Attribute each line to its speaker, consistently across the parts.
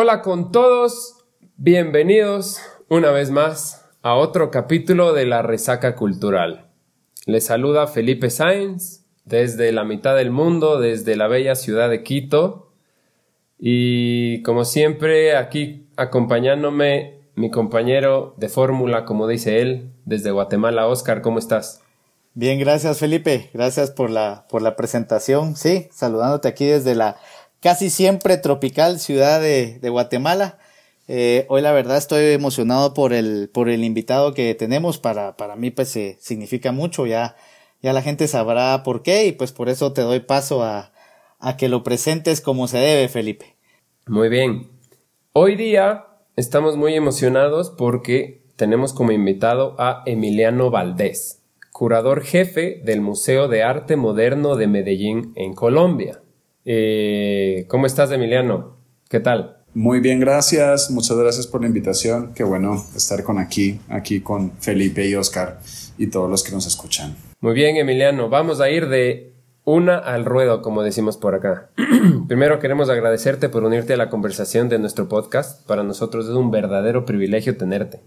Speaker 1: Hola con todos, bienvenidos una vez más a otro capítulo de la Resaca Cultural. Les saluda Felipe Sáenz desde la mitad del mundo, desde la bella ciudad de Quito. Y como siempre, aquí acompañándome mi compañero de fórmula, como dice él, desde Guatemala. Oscar, ¿cómo estás?
Speaker 2: Bien, gracias Felipe, gracias por la, por la presentación. Sí, saludándote aquí desde la casi siempre tropical ciudad de, Guatemala. Eh, hoy la verdad estoy emocionado por el, por el invitado que tenemos. Para, para mí pues significa mucho. Ya, ya la gente sabrá por qué y pues por eso te doy paso a, a que lo presentes como se debe, Felipe.
Speaker 1: Muy bien. Hoy día estamos muy emocionados porque tenemos como invitado a Emiliano Valdés, curador jefe del Museo de Arte Moderno de Medellín en Colombia. Eh, ¿Cómo estás, Emiliano? ¿Qué tal?
Speaker 3: Muy bien, gracias. Muchas gracias por la invitación. Qué bueno estar con aquí, aquí con Felipe y Oscar y todos los que nos escuchan.
Speaker 1: Muy bien, Emiliano. Vamos a ir de una al ruedo, como decimos por acá. Primero queremos agradecerte por unirte a la conversación de nuestro podcast. Para nosotros es un verdadero privilegio tenerte.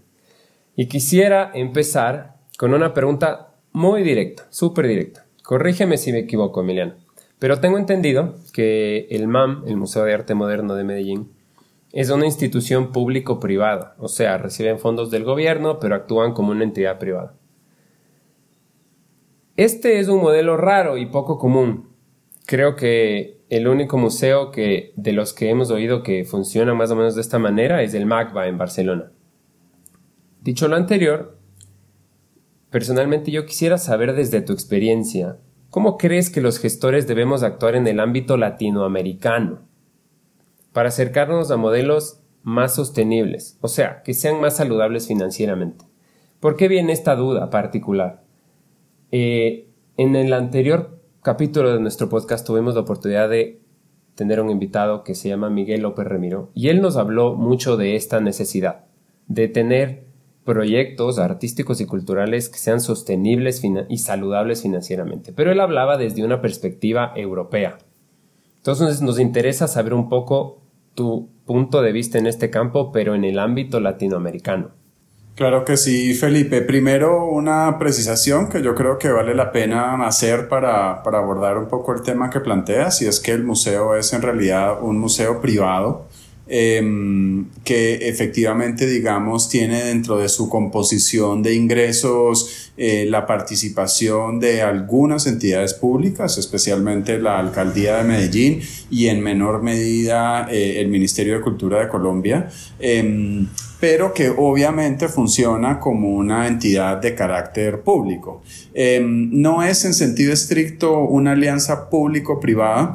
Speaker 1: Y quisiera empezar con una pregunta muy directa, súper directa. Corrígeme si me equivoco, Emiliano. Pero tengo entendido que el MAM, el Museo de Arte Moderno de Medellín, es una institución público-privada, o sea, reciben fondos del gobierno, pero actúan como una entidad privada. Este es un modelo raro y poco común. Creo que el único museo que, de los que hemos oído que funciona más o menos de esta manera es el MACBA en Barcelona. Dicho lo anterior, personalmente yo quisiera saber desde tu experiencia, ¿Cómo crees que los gestores debemos actuar en el ámbito latinoamericano para acercarnos a modelos más sostenibles, o sea, que sean más saludables financieramente? ¿Por qué viene esta duda particular? Eh, en el anterior capítulo de nuestro podcast tuvimos la oportunidad de tener un invitado que se llama Miguel López Remiro y él nos habló mucho de esta necesidad de tener proyectos artísticos y culturales que sean sostenibles y saludables financieramente. Pero él hablaba desde una perspectiva europea. Entonces nos interesa saber un poco tu punto de vista en este campo, pero en el ámbito latinoamericano.
Speaker 3: Claro que sí, Felipe. Primero, una precisación que yo creo que vale la pena hacer para, para abordar un poco el tema que planteas, y es que el museo es en realidad un museo privado Em, que efectivamente, digamos, tiene dentro de su composición de ingresos eh, la participación de algunas entidades públicas, especialmente la Alcaldía de Medellín y en menor medida eh, el Ministerio de Cultura de Colombia em, pero que obviamente funciona como una entidad de carácter público. Em, no es en sentido estricto una alianza público-privada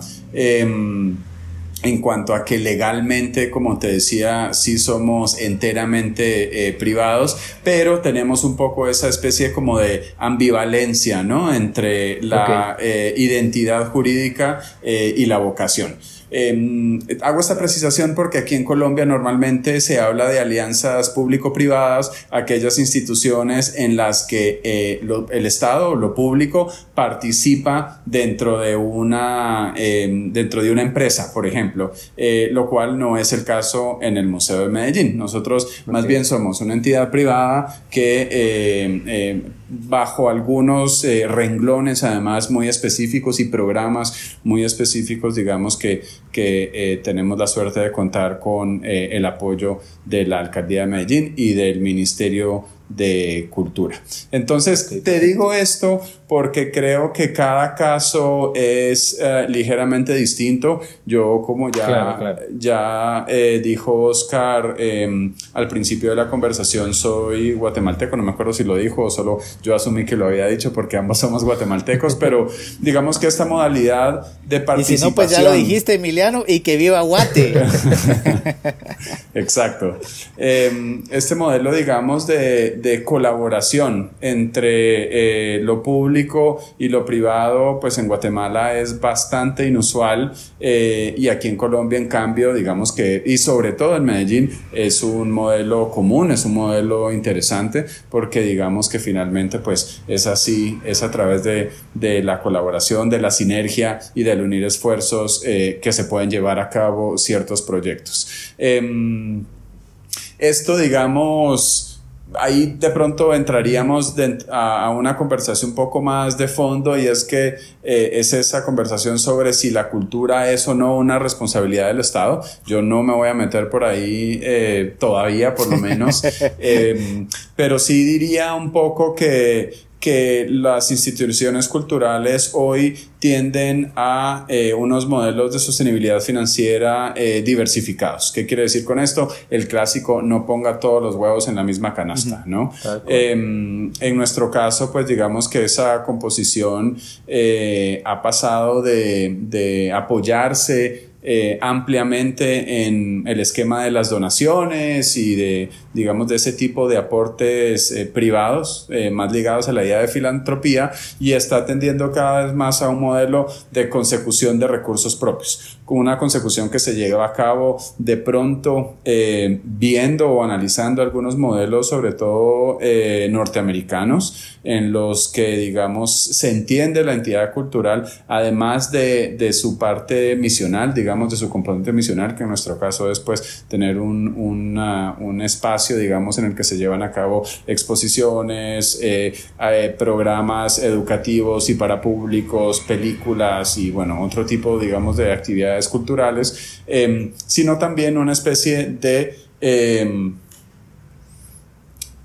Speaker 3: en cuanto a que legalmente, como te decía, sí somos enteramente eh, privados, pero tenemos un poco esa especie como de ambivalencia, ¿no? Entre la eh, identidad jurídica eh, y la vocación. Em, hago esta precisación porque aquí en Colombia normalmente se habla de alianzas público-privadas, aquellas instituciones en las que eh, el Estado o lo público participa dentro de una, em, dentro de una empresa, por ejemplo, eh, lo cual no es el caso en el Museo de Medellín. Nosotros más bien somos una entidad privada que em, bajo algunos eh, renglones además muy específicos y programas muy específicos, digamos que, que eh, tenemos la suerte de contar con eh, el apoyo de la Alcaldía de Medellín y del Ministerio de cultura. Entonces, te digo esto porque creo que cada caso es eh, ligeramente distinto. Yo, como ya, ya eh, dijo Oscar em, al principio de la conversación, soy guatemalteco, no me acuerdo si lo dijo o solo yo asumí que lo había dicho porque ambos somos guatemaltecos, pero digamos que esta modalidad de participación... Y si no,
Speaker 2: pues ya lo dijiste, Emiliano, y que viva Guate.
Speaker 3: Exacto. Em, este modelo, digamos, de de, colaboración entre eh, lo público y lo privado, pues en Guatemala es bastante inusual eh, y aquí en Colombia, en cambio, digamos que, y sobre todo en Medellín, es un modelo común, es un modelo interesante porque digamos que finalmente pues es así, es a través de, de la colaboración, de la sinergia y del unir esfuerzos eh, que se pueden llevar a cabo ciertos proyectos. Em, esto, digamos, ahí de pronto entraríamos a, una conversación un poco más de fondo y es que eh, es esa conversación sobre si la cultura es o no una responsabilidad del Estado. Yo no me voy a meter por ahí eh, todavía, por lo menos, em, pero sí diría un poco que que las instituciones culturales hoy tienden a eh, unos modelos de sostenibilidad financiera eh, diversificados. ¿Qué quiere decir con esto? El clásico no ponga todos los huevos en la misma canasta, ¿no? Em, en nuestro caso, pues digamos que esa composición eh, ha pasado de, de apoyarse eh, ampliamente en el esquema de las donaciones y de, digamos, de ese tipo de aportes eh, privados eh, más ligados a la idea de filantropía y está tendiendo cada vez más a un modelo de consecución de recursos propios, con una consecución que se lleva a cabo de pronto viendo o analizando algunos modelos, sobre todo norteamericanos, en los que, digamos, se entiende la entidad cultural, además de, de su parte misional, digamos, de su componente misional, que en nuestro caso es pues tener un, un espacio, digamos, en el que se llevan a cabo exposiciones, eh, eh, programas educativos y para públicos, películas y bueno, otro tipo, digamos, de actividades culturales, em, sino también una especie de... Em,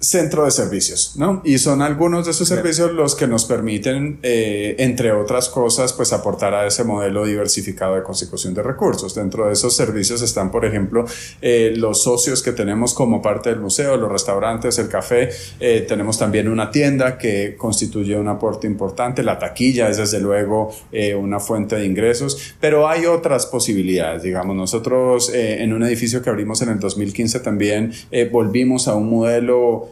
Speaker 3: centro de servicios, ¿no? Y son algunos de esos servicios los que nos permiten, eh, entre otras cosas, pues aportar a ese modelo diversificado de consecución de recursos. Dentro de esos servicios están, por ejemplo, eh, los socios que tenemos como parte del museo, los restaurantes, el café. Eh, tenemos también una tienda que constituye un aporte importante. La taquilla es desde luego una fuente de ingresos, pero hay otras posibilidades. Digamos, nosotros en un edificio que abrimos en el 2015 también volvimos a un modelo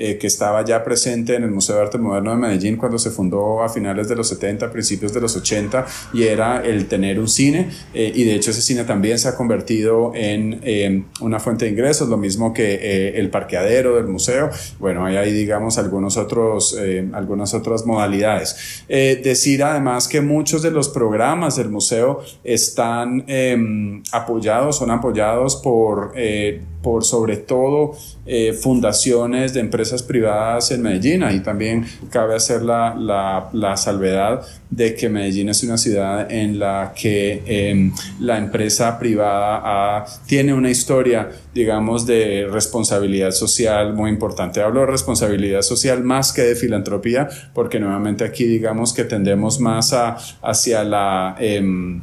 Speaker 3: eh, que estaba ya presente en el Museo de Arte Moderno de Medellín cuando se fundó a finales de los 70, principios de los 80, y era el tener un cine, eh, y de hecho ese cine también se ha convertido en em, una fuente de ingresos, lo mismo que eh, el parqueadero del museo, bueno, ahí hay digamos algunos otros, algunas otras modalidades. decir además que muchos de los programas del museo están em, apoyados, son apoyados por por sobre todo eh, fundaciones de empresas privadas en Medellín. Ahí también cabe hacer la, la, salvedad de que Medellín es una ciudad en la que em, la empresa privada tiene una historia, digamos, de responsabilidad social muy importante. Hablo de responsabilidad social más que de filantropía, porque nuevamente aquí digamos que tendemos más a, hacia la em,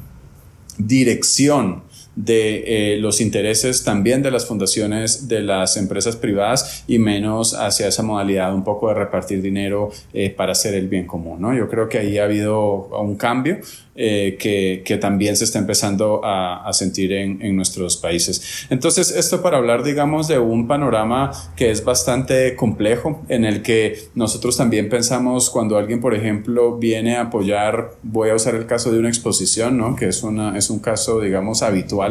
Speaker 3: dirección de eh, los intereses también de las fundaciones de las empresas privadas y menos hacia esa modalidad un poco de repartir dinero eh, para hacer el bien común. ¿no? Yo creo que ahí ha habido un cambio eh, que, que, también se está empezando a, a sentir en, en, nuestros países. Entonces, esto para hablar, digamos, de un panorama que es bastante complejo, en el que nosotros también pensamos cuando alguien, por ejemplo, viene a apoyar, voy a usar el caso de una exposición, ¿no? que es, una, es un caso, digamos, habitual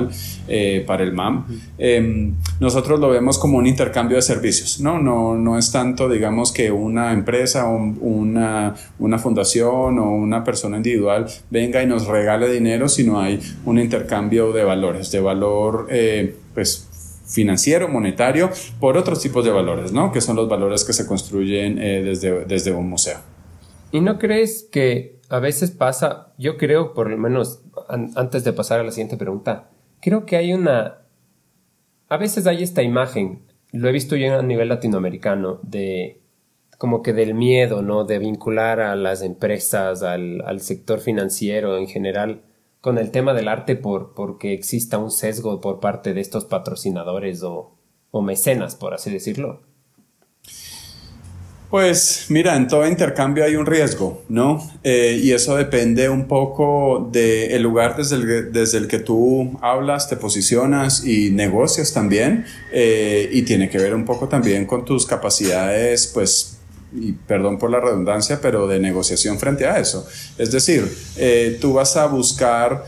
Speaker 3: eh, para el MAM, em, nosotros lo vemos como un intercambio de servicios, ¿no? No, no es tanto, digamos, que una empresa, o una, una fundación o una persona individual venga y nos regale dinero, sino hay un intercambio de valores, de valor, eh, pues financiero, monetario, por otros tipos de valores, ¿no? Que son los valores que se construyen eh, desde, desde un museo.
Speaker 1: ¿Y no crees que a veces pasa, yo creo, por lo menos antes de pasar a la siguiente pregunta, creo que hay una, a veces hay esta imagen, lo he visto yo a nivel latinoamericano, de como que del miedo, ¿no? De vincular a las empresas, al, al sector financiero en general, con el tema del arte por, porque exista un sesgo por parte de estos patrocinadores o, o mecenas, por así decirlo.
Speaker 3: Pues mira, en todo intercambio hay un riesgo, ¿no? Eh, y eso depende un poco del lugar desde el, desde el que tú hablas, te posicionas y negocias también. Eh, y tiene que ver un poco también con tus capacidades, pues y perdón por la redundancia, pero de negociación frente a eso. Es decir, eh, tú vas a buscar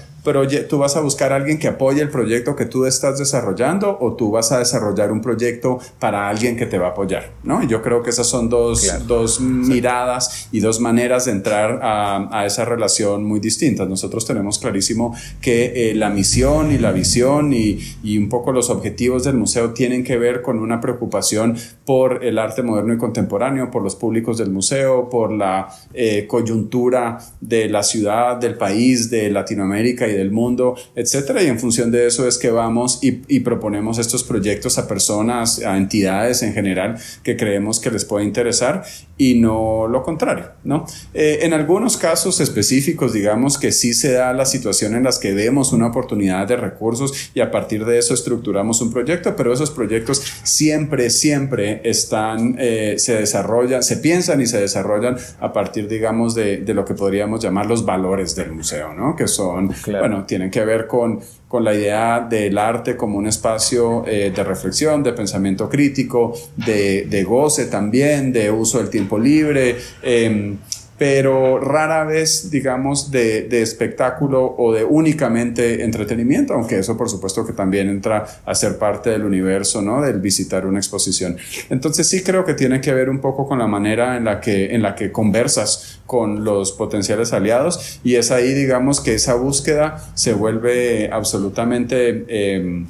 Speaker 3: tú vas a buscar a alguien que apoye el proyecto que tú estás desarrollando o tú vas a desarrollar un proyecto para alguien que te va a apoyar, ¿no? yo creo que esas son dos, dos miradas y dos maneras de entrar a, a, esa relación muy distintas. Nosotros tenemos clarísimo que eh, la misión y la visión y, y un poco los objetivos del museo tienen que ver con una preocupación por el arte moderno y contemporáneo, por los públicos del museo, por la eh, coyuntura de la ciudad, del país, de Latinoamérica y del mundo, etcétera. Y en función de eso es que vamos y, proponemos estos proyectos a personas, a entidades en general que creemos que les puede interesar y no lo contrario, ¿no? Eh, en algunos casos específicos, digamos que sí se da la situación en las que vemos una oportunidad de recursos y a partir de eso estructuramos un proyecto, pero esos proyectos siempre, siempre están, eh, se desarrollan, se piensan y se desarrollan a partir, digamos, de, de, lo que podríamos llamar los valores del museo, ¿no? Que son, bueno, tienen que ver con, con la idea del arte como un espacio eh, de reflexión, de pensamiento crítico, de, de, goce también, de uso del tiempo libre. Eh, pero rara vez, digamos, de, de, espectáculo o de únicamente entretenimiento, aunque eso por supuesto que también entra a ser parte del universo, ¿no? Del visitar una exposición. Entonces sí creo que tiene que ver un poco con la manera en la que, en la que conversas con los potenciales aliados y es ahí, digamos, que esa búsqueda se vuelve absolutamente eh,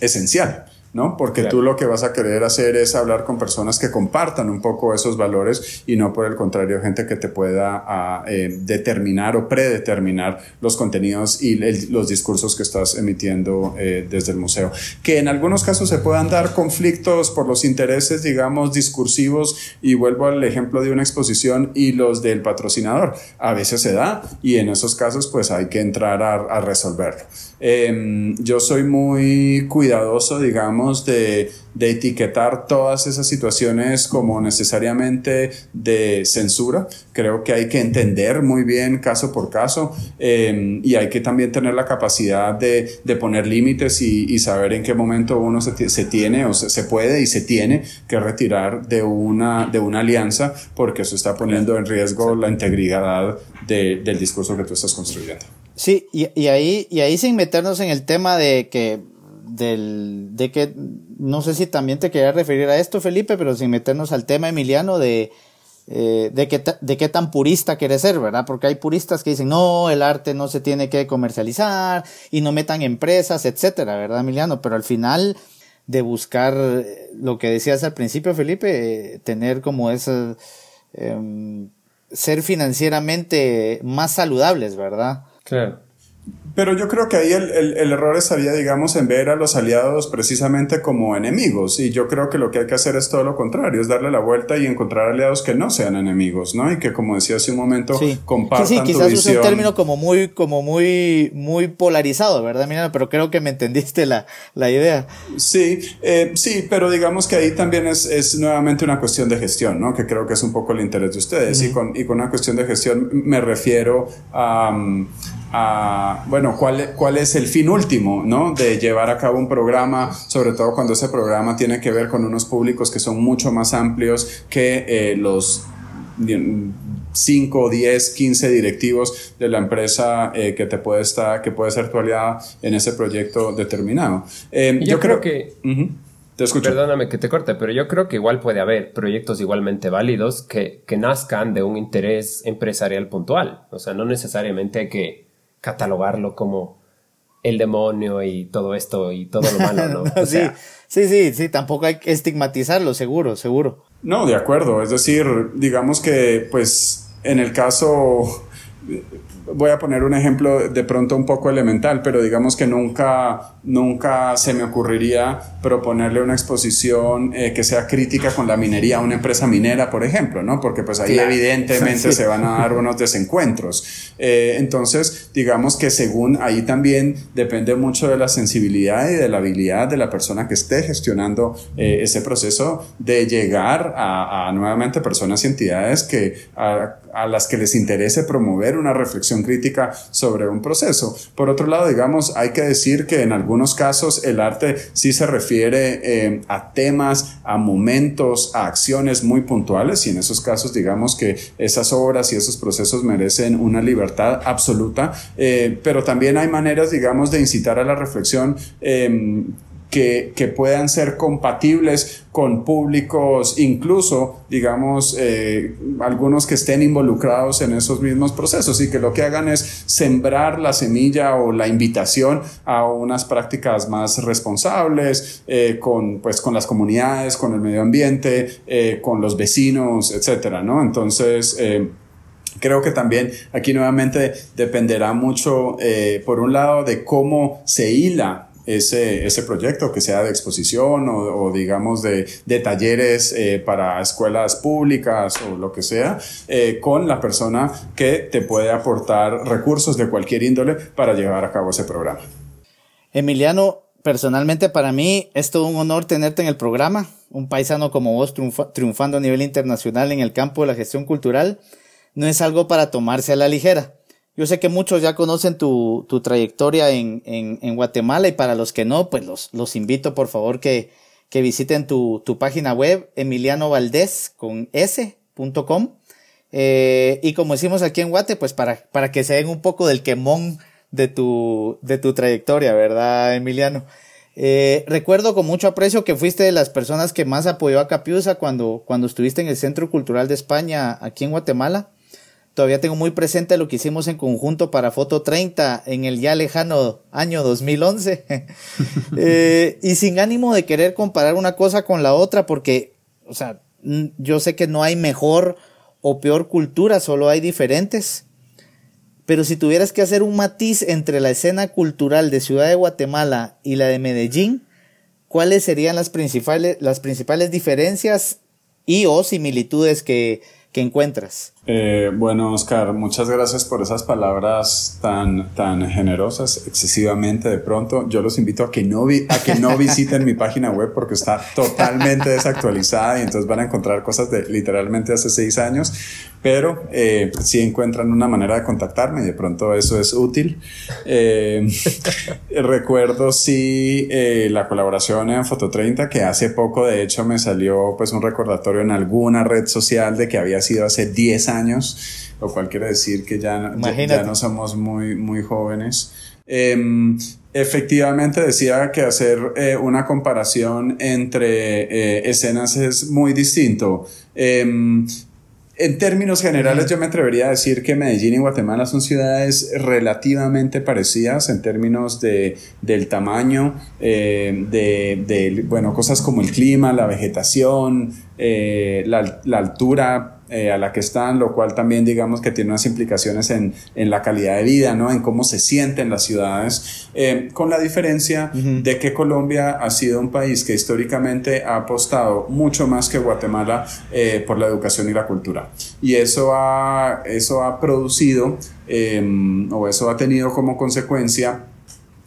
Speaker 3: esencial. ¿No? Porque tú lo que vas a querer hacer es hablar con personas que compartan un poco esos valores y no por el contrario gente que te pueda ah, eh, determinar o predeterminar los contenidos y los discursos que estás emitiendo eh, desde el museo. Que en algunos casos se puedan dar conflictos por los intereses, digamos, discursivos y vuelvo al ejemplo de una exposición y los del patrocinador. A veces se da y en esos casos pues hay que entrar a, a resolverlo. Em, yo soy muy cuidadoso, digamos, de, de, etiquetar todas esas situaciones como necesariamente de censura. Creo que hay que entender muy bien caso por caso em, y hay que también tener la capacidad de, de poner límites y, y, saber en qué momento uno se, se, tiene o se, se, puede y se tiene que retirar de una, de una alianza porque eso está poniendo en riesgo la integridad de, del discurso que tú estás construyendo.
Speaker 2: Sí, y, y, ahí, y ahí sin meternos en el tema de que, del, de que, no sé si también te quería referir a esto, Felipe, pero sin meternos al tema, Emiliano, de, eh, de, que, de qué tan purista quieres ser, ¿verdad? Porque hay puristas que dicen, no, el arte no se tiene que comercializar y no metan empresas, etcétera, ¿verdad, Emiliano? Pero al final, de buscar eh, lo que decías al principio, Felipe, eh, tener como ese, eh, ser financieramente más saludables, ¿verdad?
Speaker 1: Claro.
Speaker 3: Pero yo creo que ahí el, el, el, error estaría, digamos, en ver a los aliados precisamente como enemigos. Y yo creo que lo que hay que hacer es todo lo contrario, es darle la vuelta y encontrar aliados que no sean enemigos, ¿no? Y que, como decía hace un momento,
Speaker 2: sí.
Speaker 3: compartan
Speaker 2: sí, sí, quizás es un término como muy, como muy, muy polarizado, ¿verdad, Mira, Pero creo que me entendiste la, la idea.
Speaker 3: Sí, eh, sí, pero digamos que ahí también es, es nuevamente una cuestión de gestión, ¿no? Que creo que es un poco el interés de ustedes. Uh -huh. y, con, y con una cuestión de gestión me refiero a... Um, a, bueno, cuál, cuál es el fin último, ¿no? De llevar a cabo un programa, sobre todo cuando ese programa tiene que ver con unos públicos que son mucho más amplios que eh, los 5, 10, 15 directivos de la empresa eh, que te puede estar, que puede ser tu aliada en ese proyecto determinado.
Speaker 1: Eh, yo, yo, creo, creo que... Uh -huh. Te escucho. Perdóname que te corte, pero yo creo que igual puede haber proyectos igualmente válidos que, que nazcan de un interés empresarial puntual. O sea, no necesariamente que catalogarlo como el demonio y todo esto y todo lo malo, ¿no?
Speaker 2: O sí, sea, sí, sí, sí, tampoco hay que estigmatizarlo, seguro, seguro.
Speaker 3: No, de acuerdo, es decir, digamos que pues en el caso voy a poner un ejemplo de pronto un poco elemental, pero digamos que nunca, nunca se me ocurriría proponerle una exposición eh, que sea crítica con la minería a una empresa minera, por ejemplo, ¿no? Porque pues ahí evidentemente se van a dar unos desencuentros. Eh, entonces, digamos que según ahí también depende mucho de la sensibilidad y de la habilidad de la persona que esté gestionando eh, ese proceso de llegar a, a, nuevamente personas y entidades que a, a las que les interese promover una reflexión crítica sobre un proceso. Por otro lado, digamos, hay que decir que en algunos casos el arte sí se refiere eh, a temas, a momentos, a acciones muy puntuales y en esos casos digamos que esas obras y esos procesos merecen una libertad absoluta, eh, pero también hay maneras, digamos, de incitar a la reflexión. Eh, que, puedan ser compatibles con públicos, incluso, digamos, eh, algunos que estén involucrados en esos mismos procesos y que lo que hagan es sembrar la semilla o la invitación a unas prácticas más responsables eh, con, pues, con las comunidades, con el medio ambiente, eh, con los vecinos, etcétera, ¿no? Entonces, Creo que también aquí nuevamente dependerá mucho, por un lado, de cómo se hila ese, ese proyecto, que sea de exposición o, digamos de, de talleres eh, para escuelas públicas o lo que sea, eh, con la persona que te puede aportar recursos de cualquier índole para llevar a cabo ese programa.
Speaker 2: Emiliano, personalmente para mí es todo un honor tenerte en el programa, un paisano como vos triunfando a nivel internacional en el campo de la gestión cultural, no es algo para tomarse a la ligera. Yo sé que muchos ya conocen tu, tu trayectoria en, en, en, Guatemala y para los que no, pues los, los invito por favor que, que visiten tu, tu página web Emiliano Valdés con s.com. Eh, y como decimos aquí en Guate, pues para, para que se den un poco del quemón de tu, de tu trayectoria, ¿verdad, Emiliano? Eh, recuerdo con mucho aprecio que fuiste de las personas que más apoyó a Capiusa cuando, cuando estuviste en el Centro Cultural de España aquí en Guatemala. Todavía tengo muy presente lo que hicimos en conjunto para Foto 30 en el ya lejano año 2011. eh, y sin ánimo de querer comparar una cosa con la otra, porque, o sea, yo sé que no hay mejor o peor cultura, solo hay diferentes. Pero si tuvieras que hacer un matiz entre la escena cultural de Ciudad de Guatemala y la de Medellín, ¿cuáles serían las principales, las principales diferencias y o similitudes que, que encuentras?
Speaker 3: Eh, bueno, Oscar, muchas gracias por esas palabras tan, tan generosas, excesivamente de pronto. Yo los invito a que no, vi, a que no visiten mi página web porque está totalmente desactualizada y entonces van a encontrar cosas de literalmente hace seis años, pero eh, si encuentran una manera de contactarme y de pronto eso es útil. Eh, recuerdo sí eh, la colaboración en Foto 30 que hace poco de hecho me salió pues un recordatorio en alguna red social de que había sido hace 10 años años, lo cual quiere decir que ya, ya, no somos muy, muy jóvenes. Em, efectivamente decía que hacer eh, una comparación entre eh, escenas es muy distinto. Em, en términos generales, yo me atrevería a decir que Medellín y Guatemala son ciudades relativamente parecidas en términos de, del tamaño, eh, de, de, bueno, cosas como el clima, la vegetación, la, la, altura eh, a la que están, lo cual también digamos que tiene unas implicaciones en, en la calidad de vida, ¿no? en cómo se sienten las ciudades, eh, con la diferencia de que Colombia ha sido un país que históricamente ha apostado mucho más que Guatemala eh, por la educación y la cultura. Y eso ha, eso ha producido, o eso ha tenido como consecuencia,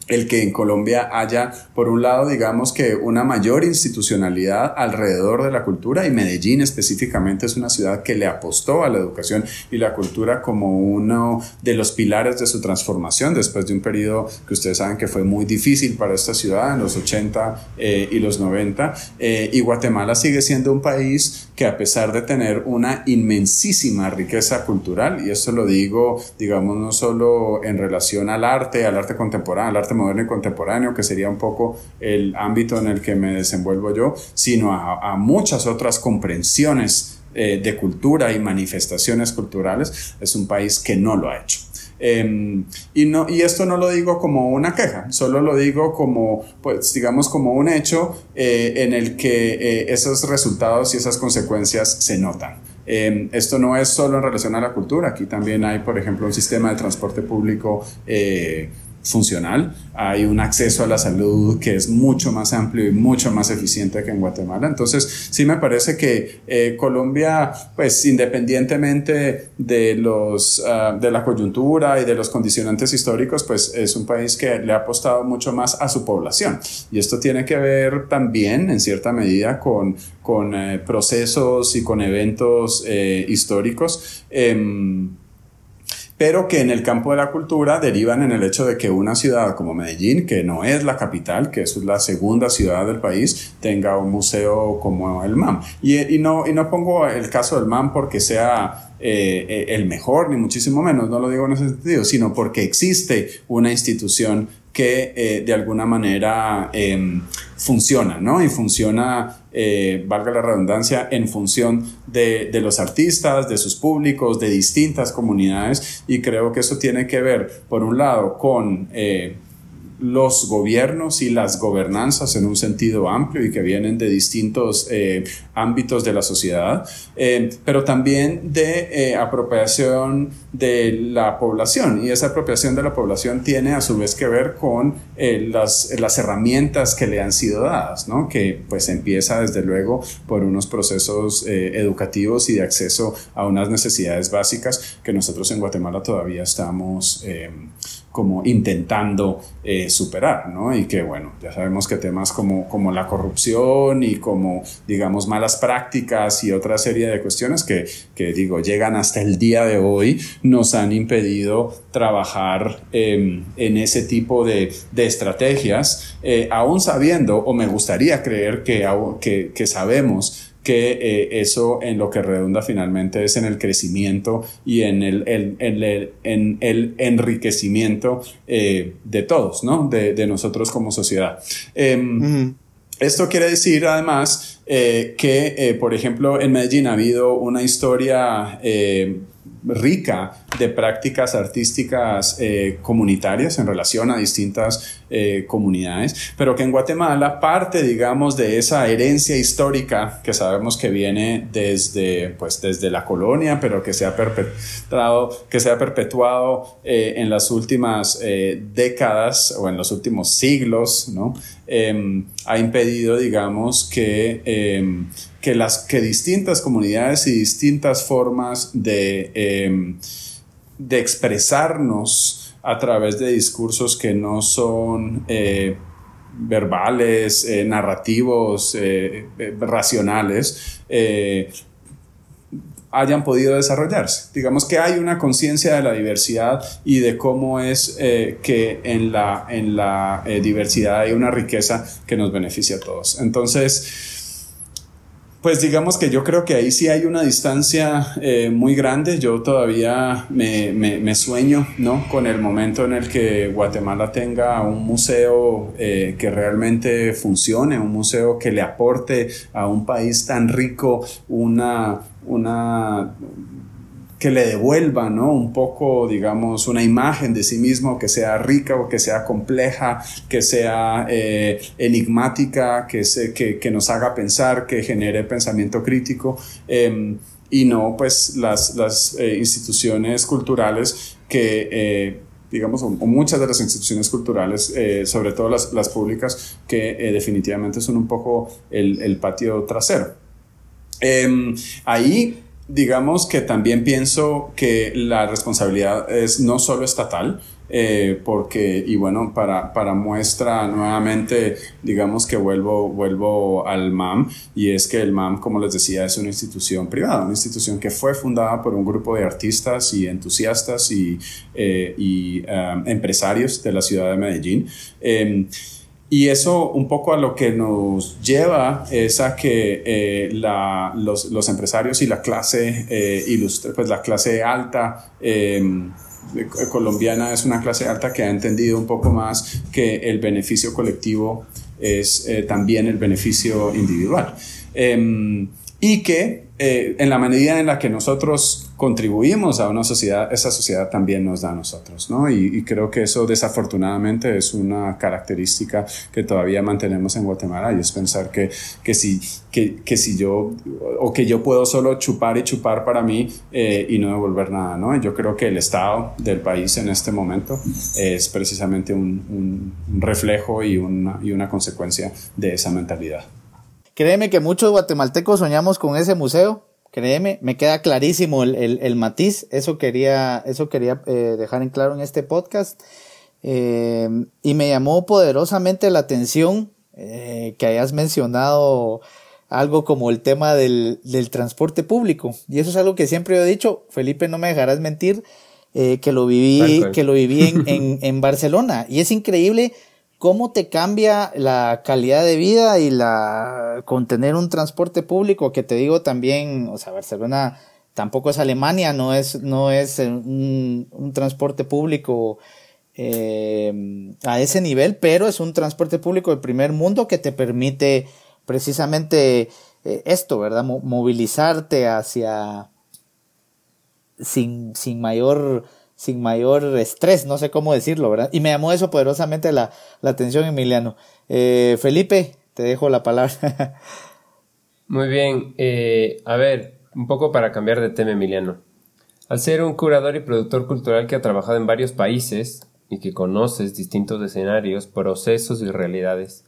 Speaker 3: el que en Colombia haya, por un lado, digamos que una mayor institucionalidad alrededor de la cultura y Medellín específicamente es una ciudad que le apostó a la educación y la cultura como uno de los pilares de su transformación después de un periodo que ustedes saben que fue muy difícil para esta ciudad en los 80 eh, y los 90 eh, y Guatemala sigue siendo un país que a pesar de tener una inmensísima riqueza cultural y esto lo digo digamos no solo en relación al arte, al arte contemporáneo, al arte moderno y contemporáneo, que sería un poco el ámbito en el que me desenvuelvo yo, sino a, muchas otras comprensiones eh, de cultura y manifestaciones culturales, es un país que no lo ha hecho. Em, y, no, y esto no lo digo como una queja, solo lo digo como, pues digamos, como un hecho eh, en el que eh, esos resultados y esas consecuencias se notan. Em, esto no es solo en relación a la cultura, aquí también hay, por ejemplo, un sistema de transporte público funcional, hay un acceso a la salud que es mucho más amplio y mucho más eficiente que en Guatemala. Entonces, sí me parece que eh, Colombia, pues independientemente de, los, ah, de la coyuntura y de los condicionantes históricos, pues es un país que le ha apostado mucho más a su población. Y esto tiene que ver también, en cierta medida, con, con eh, procesos y con eventos eh, históricos. Pero que en el campo de la cultura derivan en el hecho de que una ciudad como Medellín, que no es la capital, que es la segunda ciudad del país, tenga un museo como el MAM. Y, no, y no pongo el caso del MAM porque sea eh, eh, el mejor, ni muchísimo menos, no lo digo en ese sentido, sino porque existe una institución que eh, de alguna manera em, funciona, ¿no? Y funciona, eh, valga la redundancia, en función de, los artistas, de sus públicos, de distintas comunidades. Y creo que eso tiene que ver, por un lado, con eh, los gobiernos y las gobernanzas en un sentido amplio y que vienen de distintos eh, ámbitos de la sociedad, eh, pero también de eh, apropiación de la población. Y esa apropiación de la población tiene a su vez que ver con las, las, herramientas que le han sido dadas, ¿no? que pues empieza desde luego por unos procesos educativos y de acceso a unas necesidades básicas que nosotros en Guatemala todavía estamos como intentando eh, superar, ¿no? Y que, bueno, ya sabemos que temas como, como la corrupción y como, digamos, malas prácticas y otra serie de cuestiones que, que digo, llegan hasta el día de hoy, nos han impedido trabajar em, en ese tipo de, de estrategias, eh, aún sabiendo, o me gustaría creer que, que, que sabemos, que eh, eso en lo que redunda finalmente es en el crecimiento y en el, en el enriquecimiento eh, de todos, ¿no? De, nosotros como sociedad. Em, esto quiere decir además eh, que, por ejemplo, en Medellín ha habido una historia rica de prácticas artísticas eh, comunitarias en relación a distintas eh, comunidades, pero que en Guatemala parte, digamos, de esa herencia histórica que sabemos que viene desde, pues, desde la colonia, pero que se ha perpetuado, que se ha perpetuado eh, en las últimas décadas o en los últimos siglos, ¿no? Em, ha impedido, digamos, que em, que, las, que distintas comunidades y distintas formas de, em, de expresarnos a través de discursos que no son eh, verbales, eh, narrativos, eh, racionales, hayan podido desarrollarse. Digamos que hay una conciencia de la diversidad y de cómo es que en la, en la diversidad hay una riqueza que nos beneficia a todos. Entonces, pues digamos que yo creo que ahí sí hay una distancia eh, muy grande. Yo todavía me, me, sueño ¿no? con el momento en el que Guatemala tenga un museo eh, que realmente funcione, un museo que le aporte a un país tan rico una, una que le devuelva, ¿no? Un poco, digamos, una imagen de sí mismo que sea rica o que sea compleja, que sea eh, enigmática, que, se, que, que, nos haga pensar, que genere pensamiento crítico. Em, y no, pues, las, las eh, instituciones culturales que eh, digamos, o, muchas de las instituciones culturales, sobre todo las, las públicas, que definitivamente son un poco el, el patio trasero. Eh, ahí digamos que también pienso que la responsabilidad es no solo estatal, eh, porque, y bueno, para, para, muestra nuevamente, digamos que vuelvo, vuelvo al MAM, y es que el MAM, como les decía, es una institución privada, una institución que fue fundada por un grupo de artistas y entusiastas y, eh, y um, empresarios de la ciudad de Medellín. Em, y eso un poco a lo que nos lleva es a que eh, la, los, los, empresarios y la clase eh, ilustre, pues la clase alta em, colombiana es una clase alta que ha entendido un poco más que el beneficio colectivo es eh, también el beneficio individual. Em, y que en la medida en la que nosotros contribuimos a una sociedad, esa sociedad también nos da a nosotros, ¿no? Y, creo que eso desafortunadamente es una característica que todavía mantenemos en Guatemala y es pensar que, que, si, que, que si yo, o que yo puedo solo chupar y chupar para mí eh, y no devolver nada, ¿no? Y yo creo que el estado del país en este momento es precisamente un, un reflejo y una, y una consecuencia de esa mentalidad.
Speaker 2: Créeme que muchos guatemaltecos soñamos con ese museo Créeme, me queda clarísimo el, el, matiz. Eso quería, eso quería eh, dejar en claro en este podcast. Eh, y me llamó poderosamente la atención eh, que hayas mencionado algo como el tema del, del, transporte público. Y eso es algo que siempre he dicho, Felipe, no me dejarás mentir, que lo viví, que lo viví en, en, en Barcelona. Y es increíble ¿Cómo te cambia la calidad de vida y la con tener un transporte público que te digo también, o sea, Barcelona tampoco es Alemania, no es, no es un, transporte público eh, a ese nivel, pero es un transporte público del primer mundo que te permite precisamente eh, esto, ¿verdad? movilizarte hacia sin, sin mayor sin mayor estrés, no sé cómo decirlo, ¿verdad? Y me llamó eso poderosamente la, atención, Emiliano. Eh, Felipe, te dejo la palabra.
Speaker 1: Muy bien, eh, a ver, un poco para cambiar de tema, Emiliano. Al ser un curador y productor cultural que ha trabajado en varios países y que conoces distintos escenarios, procesos y realidades,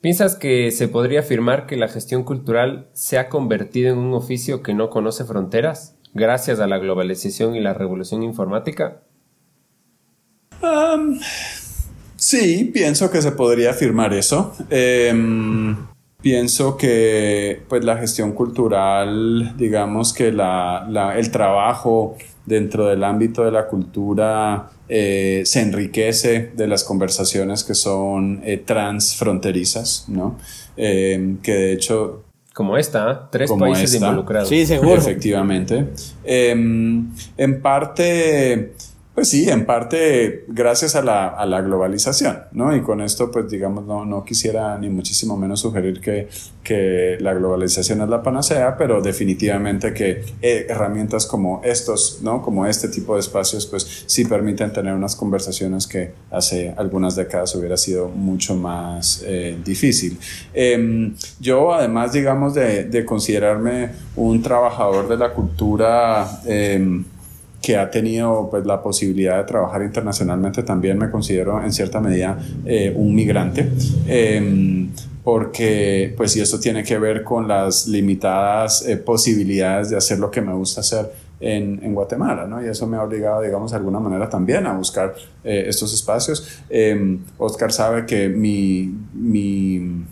Speaker 1: ¿piensas que se podría afirmar que la gestión cultural se ha convertido en un oficio que no conoce fronteras? Gracias a la globalización y la revolución informática?
Speaker 3: sí, pienso que se podría afirmar eso. Em, pienso que pues, la gestión cultural, digamos que la, el trabajo dentro del ámbito de la cultura eh, se enriquece de las conversaciones que son eh, transfronterizas, ¿no? Em, que de hecho
Speaker 1: como esta, tres países involucrados.
Speaker 2: Sí, seguro.
Speaker 3: Efectivamente. Em, en parte pues sí, en parte gracias a la, a la, globalización, ¿no? Y con esto, pues digamos, no, no quisiera ni muchísimo menos sugerir que, que, la globalización es la panacea, pero definitivamente que eh, herramientas como estos, ¿no? Como este tipo de espacios, pues sí permiten tener unas conversaciones que hace algunas décadas hubiera sido mucho más eh, difícil. Em, yo, además, digamos, de, de, considerarme un trabajador de la cultura, eh, que ha tenido pues, la posibilidad de trabajar internacionalmente, también me considero en cierta medida eh, un migrante. Em, porque pues y esto tiene que ver con las limitadas eh, posibilidades de hacer lo que me gusta hacer en, en, Guatemala, ¿no? Y eso me ha obligado, digamos, de alguna manera también a buscar eh, estos espacios. Eh, Oscar sabe que mi, mi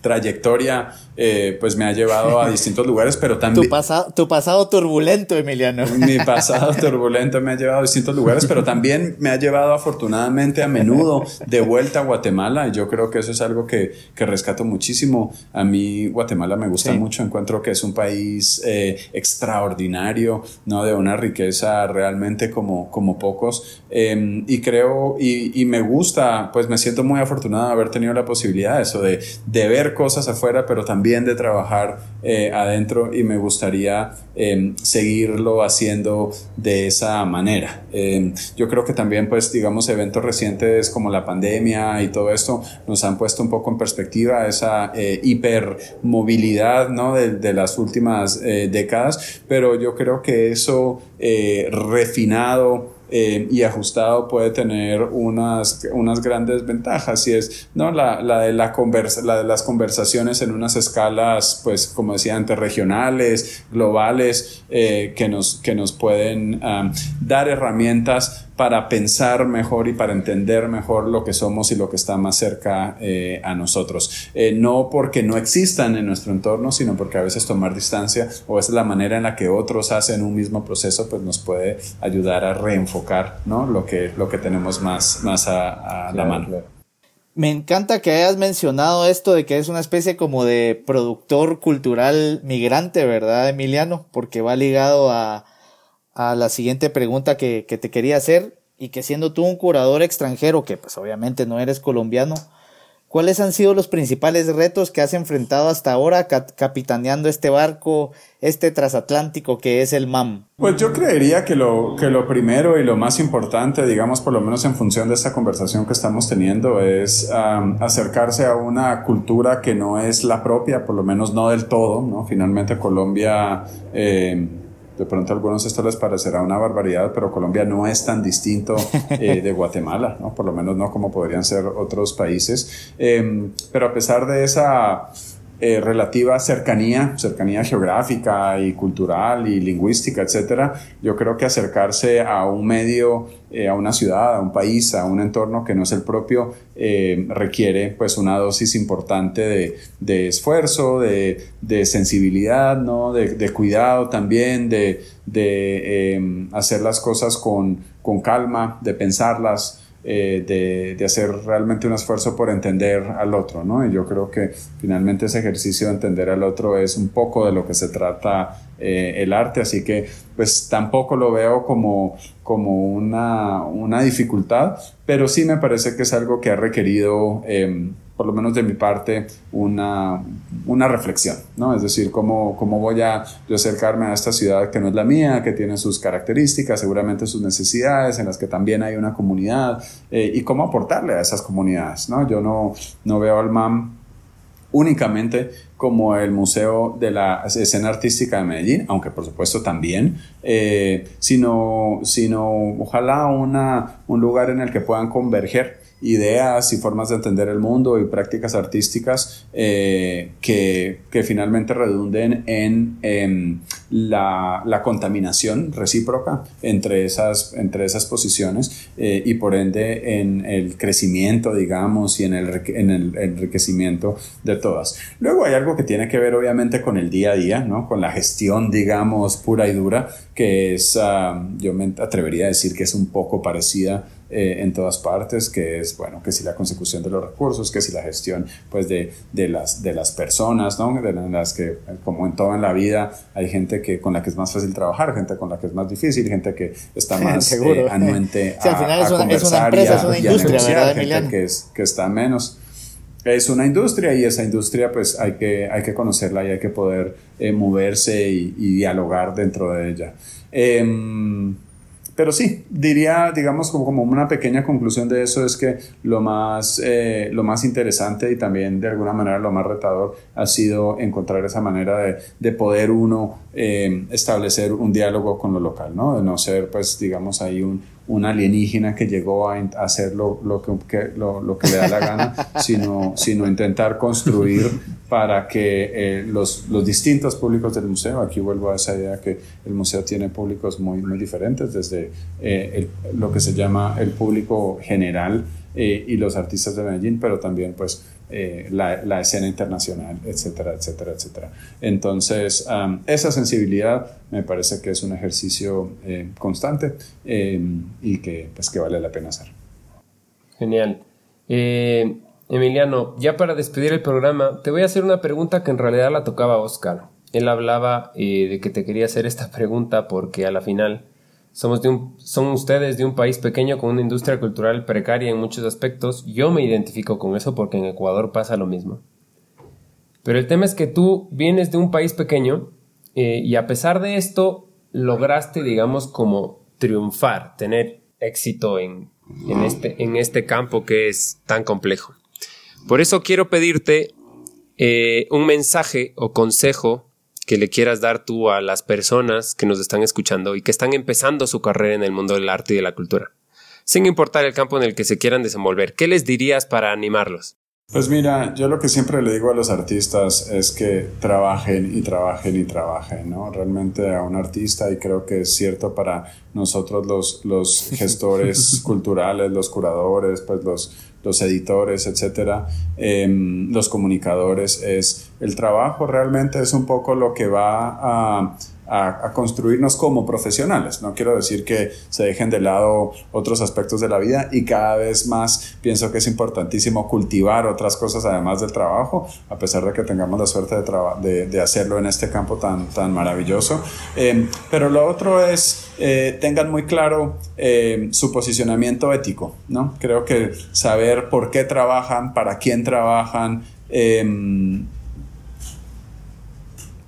Speaker 3: trayectoria eh, pues me ha llevado a distintos lugares, pero también...
Speaker 2: Tu, pasado, tu pasado turbulento, Emiliano.
Speaker 3: Mi pasado turbulento me ha llevado a distintos lugares, pero también me ha llevado afortunadamente a menudo de vuelta a Guatemala. Y yo creo que eso es algo que, que rescato muchísimo. A mí Guatemala me gusta mucho, encuentro que es un país eh, extraordinario, ¿no? De una riqueza realmente como, como pocos. Em, y creo, y, y, me gusta, pues me siento muy afortunado de haber tenido la posibilidad de eso, de, de ver cosas afuera, pero también de trabajar eh, adentro y me gustaría em, seguirlo haciendo de esa manera. Em, yo creo que también, pues, digamos, eventos recientes como la pandemia y todo esto nos han puesto un poco en perspectiva esa eh, hipermovilidad ¿no? de, las últimas eh, décadas, pero yo creo que eso refinado, eh, y ajustado puede tener unas, unas grandes ventajas y es ¿no? la, la de la, conversa, la de las conversaciones en unas escalas, pues como decía antes, regionales, globales, eh, que, nos, que nos pueden dar herramientas para pensar mejor y para entender mejor lo que somos y lo que está más cerca eh, a nosotros. Eh, no porque no existan en nuestro entorno, sino porque a veces tomar distancia o es la manera en la que otros hacen un mismo proceso, pues nos puede ayudar a reenfocar ¿no? lo, que, lo que tenemos más, más a, la mano.
Speaker 2: Me encanta que hayas mencionado esto de que es una especie como de productor cultural migrante, ¿verdad, Emiliano? Porque va ligado a, a la siguiente pregunta que, que, te quería hacer y que siendo tú un curador extranjero, que pues obviamente no eres colombiano, ¿Cuáles han sido los principales retos que has enfrentado hasta ahora capitaneando este barco, este transatlántico que es el MAM?
Speaker 3: Pues yo creería que lo, que lo primero y lo más importante, digamos, por lo menos en función de esta conversación que estamos teniendo, es acercarse a una cultura que no es la propia, por lo menos no del todo, ¿no? Finalmente Colombia... Eh, de pronto a algunos esto les parecerá una barbaridad, pero Colombia no es tan distinto eh, de Guatemala, ¿no? por lo menos no como podrían ser otros países. Em, pero a pesar de esa eh, relativa cercanía, cercanía geográfica y cultural y lingüística, etcétera, yo creo que acercarse a un medio, eh, a una ciudad, a un país, a un entorno que no es el propio, eh, requiere pues una dosis importante de, de esfuerzo, de, de, sensibilidad, ¿no? de, de cuidado también, de, em, hacer las cosas con, con calma, de pensarlas. Eh, de, de, hacer realmente un esfuerzo por entender al otro, ¿no? Y yo creo que finalmente ese ejercicio de entender al otro es un poco de lo que se trata eh, el arte, así que pues tampoco lo veo como, como una, una dificultad, pero sí me parece que es algo que ha requerido... Eh, por lo menos de mi parte, una, una reflexión, ¿no? Es decir, ¿cómo, cómo voy a acercarme a esta ciudad que no es la mía, que tiene sus características, seguramente sus necesidades, en las que también hay una comunidad, eh, y cómo aportarle a esas comunidades, ¿no? Yo no, no veo al MAM únicamente como el Museo de la Escena Artística de Medellín, aunque por supuesto también, eh, sino, sino ojalá una, un lugar en el que puedan converger ideas y formas de entender el mundo y prácticas artísticas eh, que, que, finalmente redunden en, la, la, contaminación recíproca entre esas, entre esas posiciones eh, y por ende en el crecimiento, digamos, y en el, en el enriquecimiento de todas. Luego hay algo que tiene que ver obviamente con el día a día, ¿no? con la gestión, digamos, pura y dura, que es, ah, yo me atrevería a decir que es un poco parecida eh, en todas partes, que es, bueno, que si la consecución de los recursos, que si la gestión, pues, de, de las, de las personas, ¿no? De las que, como en toda en la vida, hay gente que, con la que es más fácil trabajar, gente con la que es más difícil, gente que está más Seguro. Eh, anuente
Speaker 2: al final es, una, es una empresa, es una industria, ¿verdad,
Speaker 3: gente que, es, que está menos es una industria y esa industria pues hay que, hay que conocerla y hay que poder eh, moverse y, y, dialogar dentro de ella. Eh, pero sí, diría, digamos, como, como una pequeña conclusión de eso es que lo más, eh, lo más interesante y también de alguna manera lo más retador ha sido encontrar esa manera de, de poder uno eh, establecer un diálogo con lo local, ¿no? De no ser, pues, digamos, ahí un, un alienígena que llegó a hacer lo, lo que, lo, lo, que le da la gana, sino, sino intentar construir para que eh, los, los, distintos públicos del museo, aquí vuelvo a esa idea que el museo tiene públicos muy, muy diferentes, desde eh, lo que se llama el público general eh, y los artistas de Medellín, pero también pues eh, la, escena internacional, etcétera, etcétera, etcétera. Entonces, esa sensibilidad me parece que es un ejercicio eh, constante eh, y que, pues, que vale la pena hacer.
Speaker 1: Genial. Emiliano, ya para despedir el programa, te voy a hacer una pregunta que en realidad la tocaba Oscar. Él hablaba de que te quería hacer esta pregunta porque a la final somos de un, son ustedes de un país pequeño con una industria cultural precaria en muchos aspectos. Yo me identifico con eso porque en Ecuador pasa lo mismo. Pero el tema es que tú vienes de un país pequeño eh, y a pesar de esto lograste, digamos, como triunfar, tener éxito en, en, este, en este campo que es tan complejo. Por eso quiero pedirte eh, un mensaje o consejo que le quieras dar tú a las personas que nos están escuchando y que están empezando su carrera en el mundo del arte y de la cultura, sin importar el campo en el que se quieran desenvolver. ¿Qué les dirías para animarlos?
Speaker 3: Pues mira, yo lo que siempre le digo a los artistas es que trabajen y trabajen y trabajen, ¿no? Realmente a un artista, y creo que es cierto para nosotros los, los gestores culturales, los curadores, pues los, los editores, etcétera, em, los comunicadores, es el trabajo realmente es un poco lo que va a, construirnos como profesionales. No quiero decir que se dejen de lado otros aspectos de la vida y cada vez más pienso que es importantísimo cultivar otras cosas además del trabajo, a pesar de que tengamos la suerte de, de, hacerlo en este campo tan, tan maravilloso. Eh, pero lo otro es, eh, tengan muy claro eh, su posicionamiento ético, ¿no? Creo que saber por qué trabajan, para quién trabajan,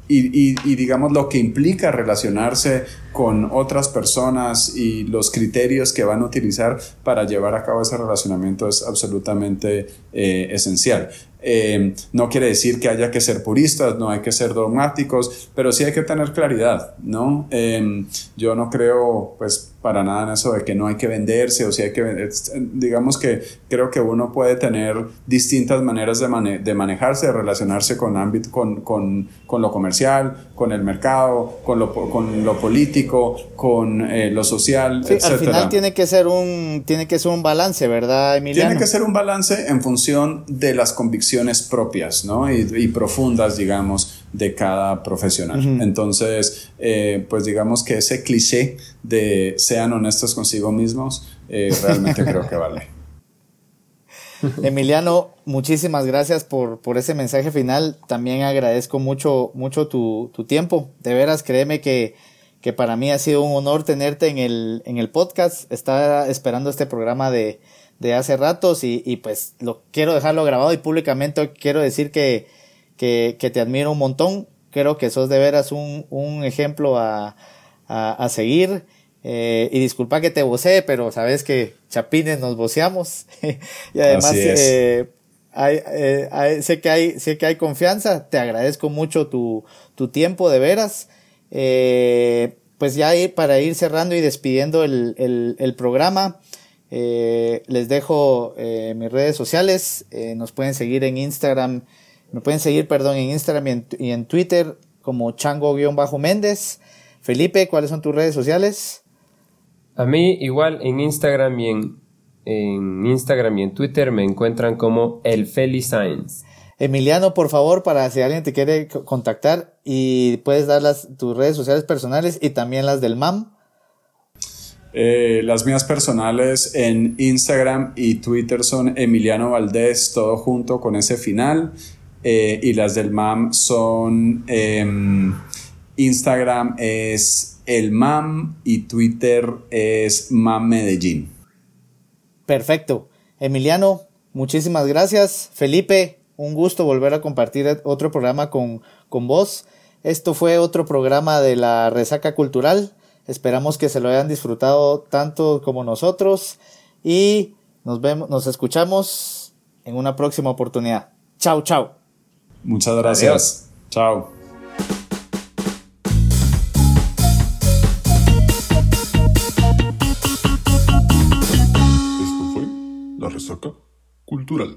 Speaker 3: y, digamos lo que implica relacionarse con otras personas y los criterios que van a utilizar para llevar a cabo ese relacionamiento es absolutamente eh, esencial. Eh, no quiere decir que haya que ser puristas, no hay que ser dogmáticos, pero sí hay que tener claridad, ¿no? Eh, yo no creo, pues, para nada en eso de que no hay que venderse o si hay que vender. Digamos que creo que uno puede tener distintas maneras de, de manejarse, de relacionarse con, ámbito, con, con, con, lo comercial, con el mercado, con lo, con lo político, con eh, lo social,
Speaker 2: sí, Al final tiene que, ser un, tiene que ser un balance, ¿verdad, Emiliano?
Speaker 3: Tiene que ser un balance en función de las convicciones propias ¿no? y, y profundas, digamos, de cada profesional. Entonces, eh, pues digamos que ese cliché de sean honestos consigo mismos, eh, realmente creo que vale.
Speaker 2: Emiliano, muchísimas gracias por, por, ese mensaje final. También agradezco mucho, mucho tu, tu tiempo. De veras, créeme que, que, para mí ha sido un honor tenerte en el, en el podcast. Estaba esperando este programa de, de hace ratos y, y, pues lo quiero dejarlo grabado y públicamente quiero decir que, que, que te admiro un montón. Creo que sos de veras un, un ejemplo a, a, a seguir. Eh, y disculpa que te vocee, pero sabes que chapines nos voceamos. y además eh, hay, eh, hay, sé, que hay, sé que hay confianza. Te agradezco mucho tu, tu tiempo, de veras. Eh, pues ya para ir cerrando y despidiendo el, el, el programa, eh, les dejo eh, mis redes sociales. nos pueden seguir en Instagram me pueden seguir, perdón, en Instagram y en, Twitter como chango-méndez. Felipe, ¿cuáles son tus redes sociales?
Speaker 1: A mí igual en Instagram y en, en Instagram y en Twitter me encuentran como el Feli Science.
Speaker 2: Emiliano, por favor, para si alguien te quiere contactar y puedes dar las, tus redes sociales personales y también las del MAM.
Speaker 3: Eh, las mías personales en Instagram y Twitter son Emiliano Valdés, todo junto con ese final. Eh, y las del MAM son em, Instagram es el MAM y Twitter es MAM Medellín.
Speaker 2: Perfecto. Emiliano, muchísimas gracias. Felipe, un gusto volver a compartir otro programa con, con vos. Esto fue otro programa de la Resaca Cultural. Esperamos que se lo hayan disfrutado tanto como nosotros y nos vemos, nos escuchamos en una próxima oportunidad. Chao, chao.
Speaker 3: Muchas gracias. Chao.
Speaker 4: cultural.